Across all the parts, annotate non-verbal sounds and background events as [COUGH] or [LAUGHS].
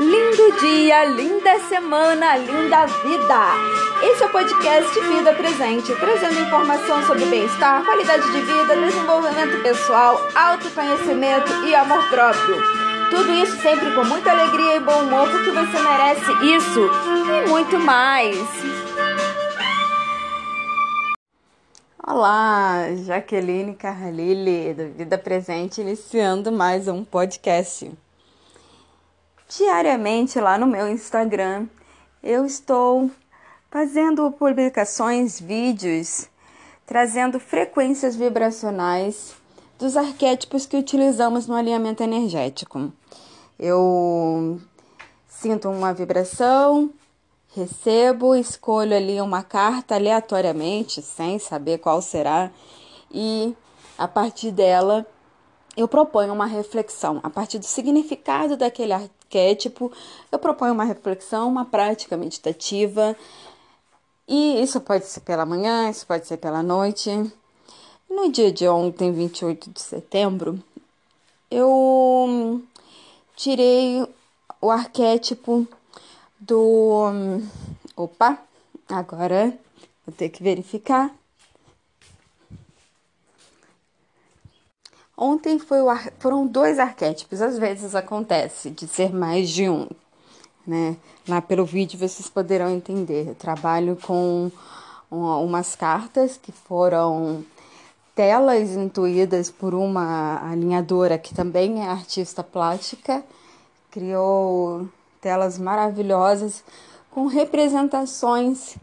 Lindo dia, linda semana, linda vida! Esse é o podcast Vida Presente, trazendo informação sobre bem-estar, qualidade de vida, desenvolvimento pessoal, autoconhecimento e amor próprio. Tudo isso sempre com muita alegria e bom humor, porque você merece isso e muito mais. Olá, Jaqueline Carlile, do Vida Presente, iniciando mais um podcast. Diariamente lá no meu Instagram, eu estou fazendo publicações, vídeos, trazendo frequências vibracionais dos arquétipos que utilizamos no alinhamento energético. Eu sinto uma vibração, recebo, escolho ali uma carta aleatoriamente, sem saber qual será, e a partir dela eu proponho uma reflexão. A partir do significado daquele arquétipo, eu proponho uma reflexão, uma prática meditativa. E isso pode ser pela manhã, isso pode ser pela noite. No dia de ontem, 28 de setembro, eu tirei o arquétipo do. Opa, agora vou ter que verificar. Ontem o, foram dois arquétipos, às vezes acontece de ser mais de um, né? Lá pelo vídeo vocês poderão entender. Eu trabalho com umas cartas que foram telas intuídas por uma alinhadora que também é artista plástica, criou telas maravilhosas com representações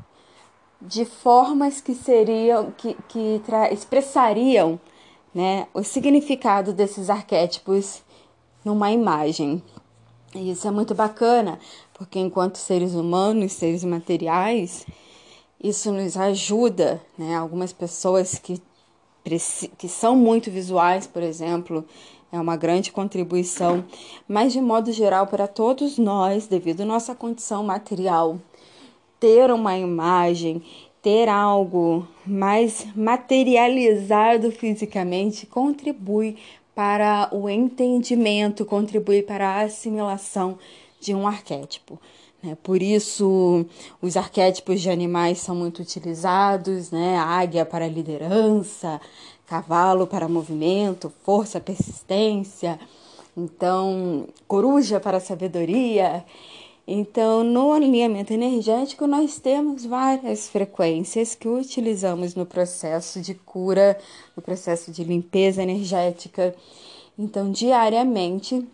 de formas que seriam que, que expressariam né, o significado desses arquétipos numa imagem. E isso é muito bacana, porque enquanto seres humanos, seres materiais, isso nos ajuda, né? Algumas pessoas que, que são muito visuais, por exemplo, é uma grande contribuição, mas de modo geral para todos nós, devido à nossa condição material, ter uma imagem, ter algo mais materializado fisicamente contribui para o entendimento, contribui para a assimilação de um arquétipo. Né? Por isso, os arquétipos de animais são muito utilizados, né? águia para liderança, cavalo para movimento, força, persistência, então coruja para sabedoria. Então, no alinhamento energético, nós temos várias frequências que utilizamos no processo de cura, no processo de limpeza energética. Então, diariamente,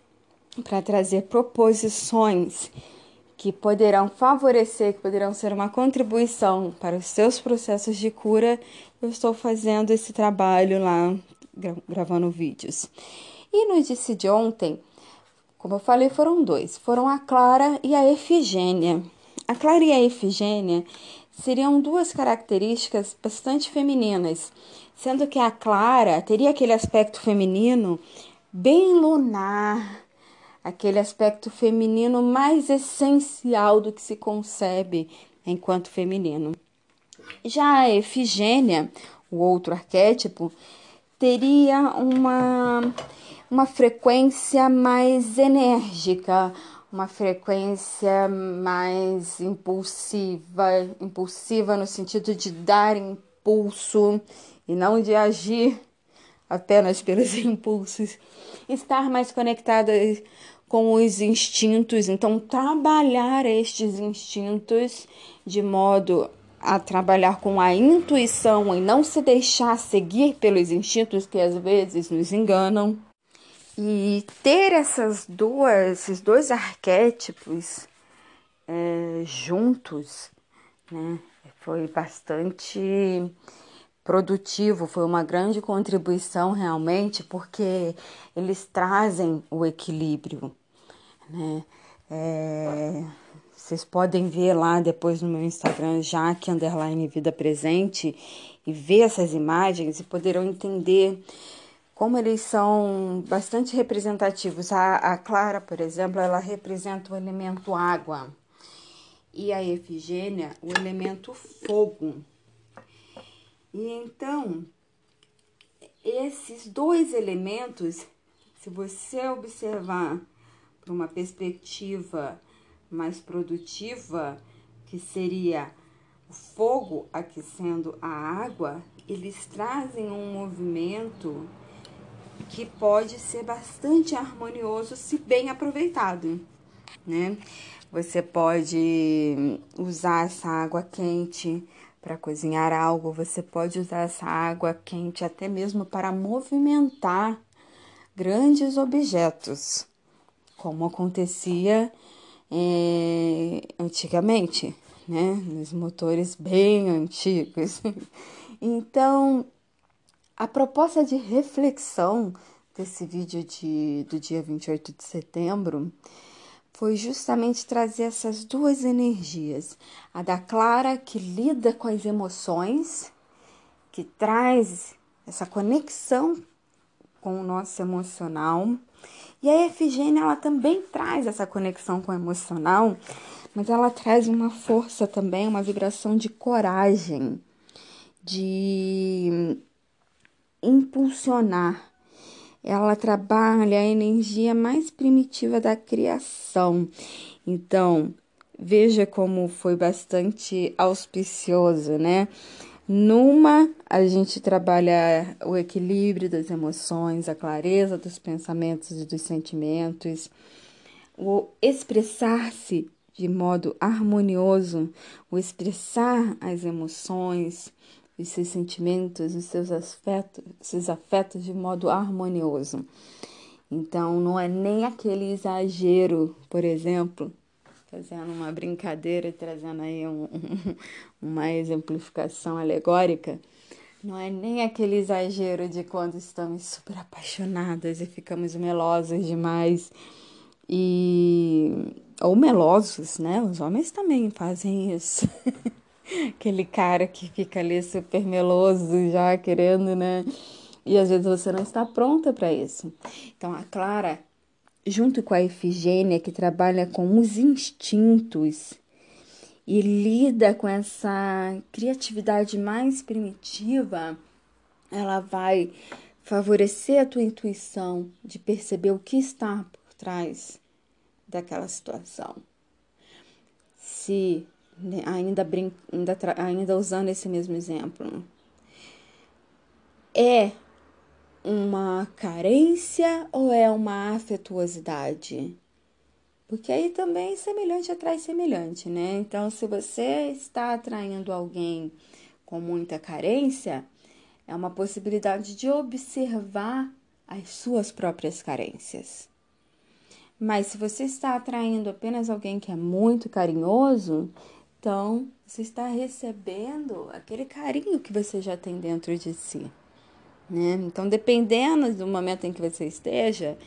para trazer proposições que poderão favorecer, que poderão ser uma contribuição para os seus processos de cura, eu estou fazendo esse trabalho lá, gravando vídeos. E no disse de ontem, como eu falei, foram dois: foram a Clara e a Efigênia. A Clara e a Efigênia seriam duas características bastante femininas, sendo que a Clara teria aquele aspecto feminino bem lunar aquele aspecto feminino mais essencial do que se concebe enquanto feminino. Já a Efigênia, o outro arquétipo, teria uma, uma frequência mais enérgica, uma frequência mais impulsiva, impulsiva no sentido de dar impulso e não de agir apenas pelos [LAUGHS] impulsos, estar mais conectada com os instintos, então trabalhar estes instintos de modo a trabalhar com a intuição e não se deixar seguir pelos instintos que às vezes nos enganam. E ter essas duas, esses dois arquétipos é, juntos, né, foi bastante produtivo, foi uma grande contribuição realmente, porque eles trazem o equilíbrio, né? É, vocês podem ver lá depois no meu Instagram, Jaque Underline Vida Presente, e ver essas imagens e poderão entender como eles são bastante representativos. A, a Clara, por exemplo, ela representa o elemento água e a Efigênia o elemento fogo. E então, esses dois elementos, se você observar para uma perspectiva mais produtiva, que seria o fogo aquecendo a água, eles trazem um movimento que pode ser bastante harmonioso se bem aproveitado, né? Você pode usar essa água quente para cozinhar algo, você pode usar essa água quente até mesmo para movimentar grandes objetos, como acontecia é, antigamente, né? Nos motores bem antigos. [LAUGHS] Então, a proposta de reflexão desse vídeo de, do dia 28 de setembro foi justamente trazer essas duas energias. A da Clara, que lida com as emoções, que traz essa conexão com o nosso emocional. E a Efigênia, ela também traz essa conexão com o emocional, mas ela traz uma força também, uma vibração de coragem, de impulsionar. Ela trabalha a energia mais primitiva da criação. Então, veja como foi bastante auspicioso, né? Numa, a gente trabalha o equilíbrio das emoções, a clareza dos pensamentos e dos sentimentos, o expressar-se de modo harmonioso, o expressar as emoções, os seus sentimentos, os seus afetos, seus afetos de modo harmonioso. Então, não é nem aquele exagero, por exemplo, fazendo uma brincadeira, trazendo aí um, um, [LAUGHS] uma exemplificação alegórica, não é nem aquele exagero de quando estamos super apaixonadas e ficamos melosos demais e ou melosos, né? Os homens também fazem isso. [LAUGHS] Aquele cara que fica ali super meloso já querendo, né? E às vezes você não está pronta para isso. Então a Clara, junto com a Efigênia, que trabalha com os instintos e lida com essa criatividade mais primitiva, ela vai favorecer a tua intuição de perceber o que está por trás daquela situação. Se ainda, brin ainda, ainda usando esse mesmo exemplo, é uma carência ou é uma afetuosidade? Porque aí também semelhante atrai semelhante, né? Então, se você está atraindo alguém com muita carência, é uma possibilidade de observar as suas próprias carências. Mas se você está atraindo apenas alguém que é muito carinhoso, então você está recebendo aquele carinho que você já tem dentro de si. Né? Então, dependendo do momento em que você esteja,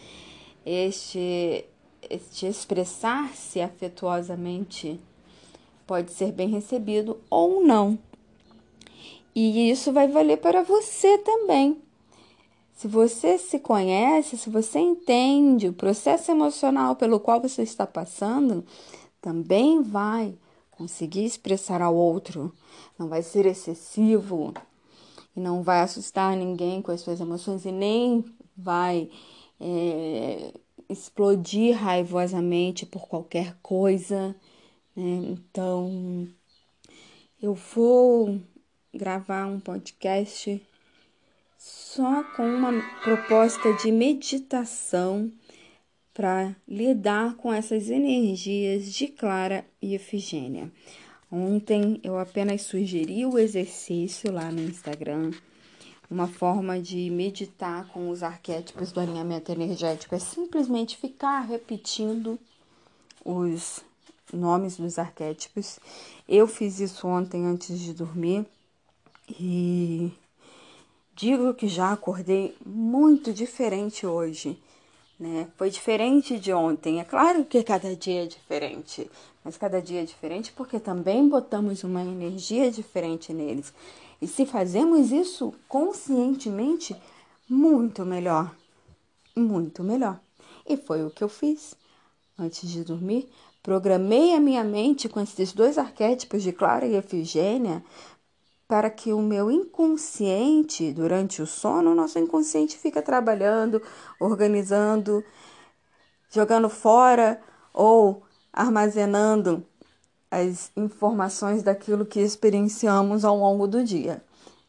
este, este expressar-se afetuosamente pode ser bem recebido ou não. E isso vai valer para você também. Se você se conhece, se você entende o processo emocional pelo qual você está passando, também vai conseguir expressar ao outro, não vai ser excessivo e não vai assustar ninguém com as suas emoções e nem vai é, explodir raivosamente por qualquer coisa. Né? Então, eu vou gravar um podcast só com uma proposta de meditação para lidar com essas energias de Clara e Efigênia. Ontem eu apenas sugeri o exercício lá no Instagram, uma forma de meditar com os arquétipos do alinhamento energético é simplesmente ficar repetindo os nomes dos arquétipos. Eu fiz isso ontem antes de dormir e Digo que já acordei muito diferente hoje, né? Foi diferente de ontem. É claro que cada dia é diferente, mas cada dia é diferente porque também botamos uma energia diferente neles. E se fazemos isso conscientemente, muito melhor. Muito melhor. E foi o que eu fiz antes de dormir. Programei a minha mente com esses dois arquétipos de Clara e Efigênia para que o meu inconsciente, durante o sono, o nosso inconsciente fica trabalhando, organizando jogando fora ou armazenando as informações daquilo que experienciamos ao longo do dia.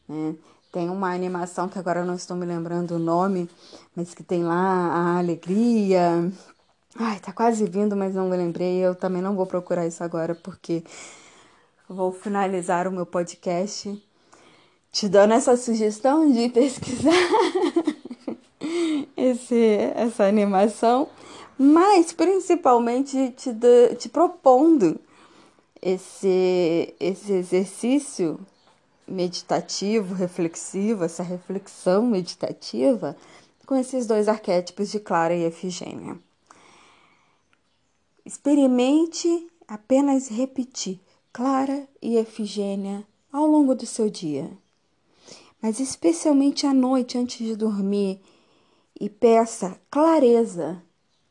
Né? Tem uma animação que agora não estou me lembrando o nome, mas que tem lá a alegria. Ai, tá quase vindo, mas não me lembrei. Eu também não vou procurar isso agora porque vou finalizar o meu podcast te dando essa sugestão de pesquisar [LAUGHS] esse, essa animação, mas principalmente te, te propondo esse, esse exercício meditativo, reflexivo, essa reflexão meditativa com esses dois arquétipos de Clara e Efigênia. Experimente apenas repetir Clara e Efigênia ao longo do seu dia, mas especialmente à noite antes de dormir, e peça clareza.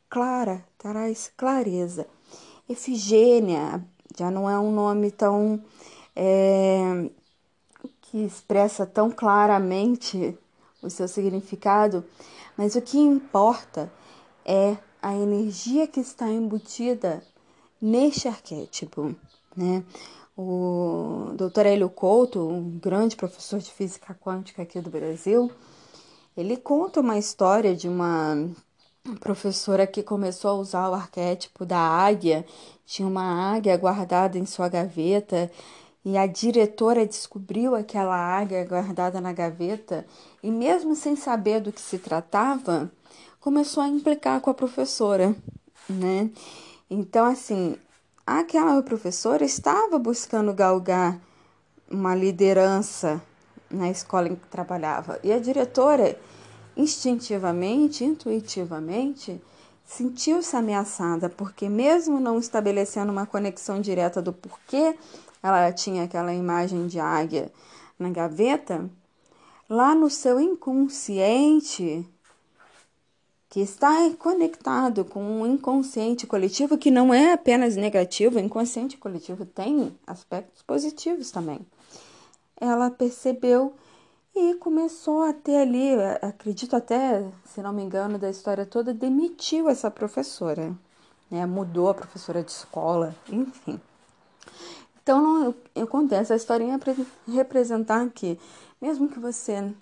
Clara traz clareza. Efigênia já não é um nome tão é, que expressa tão claramente o seu significado, mas o que importa é a energia que está embutida neste arquétipo, né? O Dr. Hélio Couto, um grande professor de física quântica aqui do Brasil, ele conta uma história de uma professora que começou a usar o arquétipo da águia, tinha uma águia guardada em sua gaveta e a diretora descobriu aquela águia guardada na gaveta e, mesmo sem saber do que se tratava, começou a implicar com a professora, né? Então, assim, aquela professora estava buscando galgar uma liderança na escola em que trabalhava. E a diretora, instintivamente, intuitivamente, sentiu-se ameaçada, porque, mesmo não estabelecendo uma conexão direta do porquê ela tinha aquela imagem de águia na gaveta, lá no seu inconsciente, que está conectado com um inconsciente coletivo que não é apenas negativo, o inconsciente coletivo tem aspectos positivos também. Ela percebeu e começou a ter ali, acredito até, se não me engano, da história toda, demitiu essa professora, né? Mudou a professora de escola, enfim. Então, eu, eu contei essa historinha para representar que, mesmo que você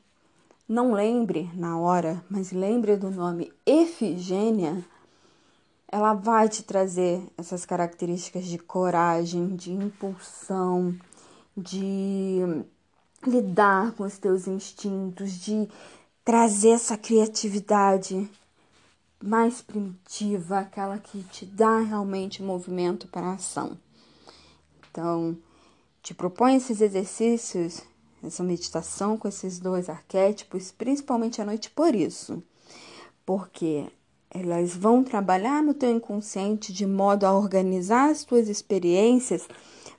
não lembre na hora, mas lembre do nome Efigênia, ela vai te trazer essas características de coragem, de impulsão, de lidar com os teus instintos, de trazer essa criatividade mais primitiva, aquela que te dá realmente movimento para a ação. Então, te propõe esses exercícios, essa meditação com esses dois arquétipos, principalmente à noite por isso, porque elas vão trabalhar no teu inconsciente de modo a organizar as tuas experiências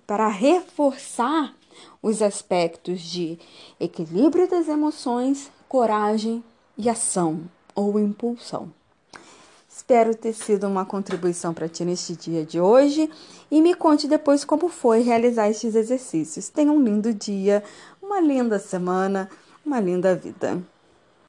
para reforçar os aspectos de equilíbrio das emoções, coragem e ação ou impulsão. Espero ter sido uma contribuição para ti neste dia de hoje e me conte depois como foi realizar estes exercícios. Tenha um lindo dia, uma linda semana, uma linda vida.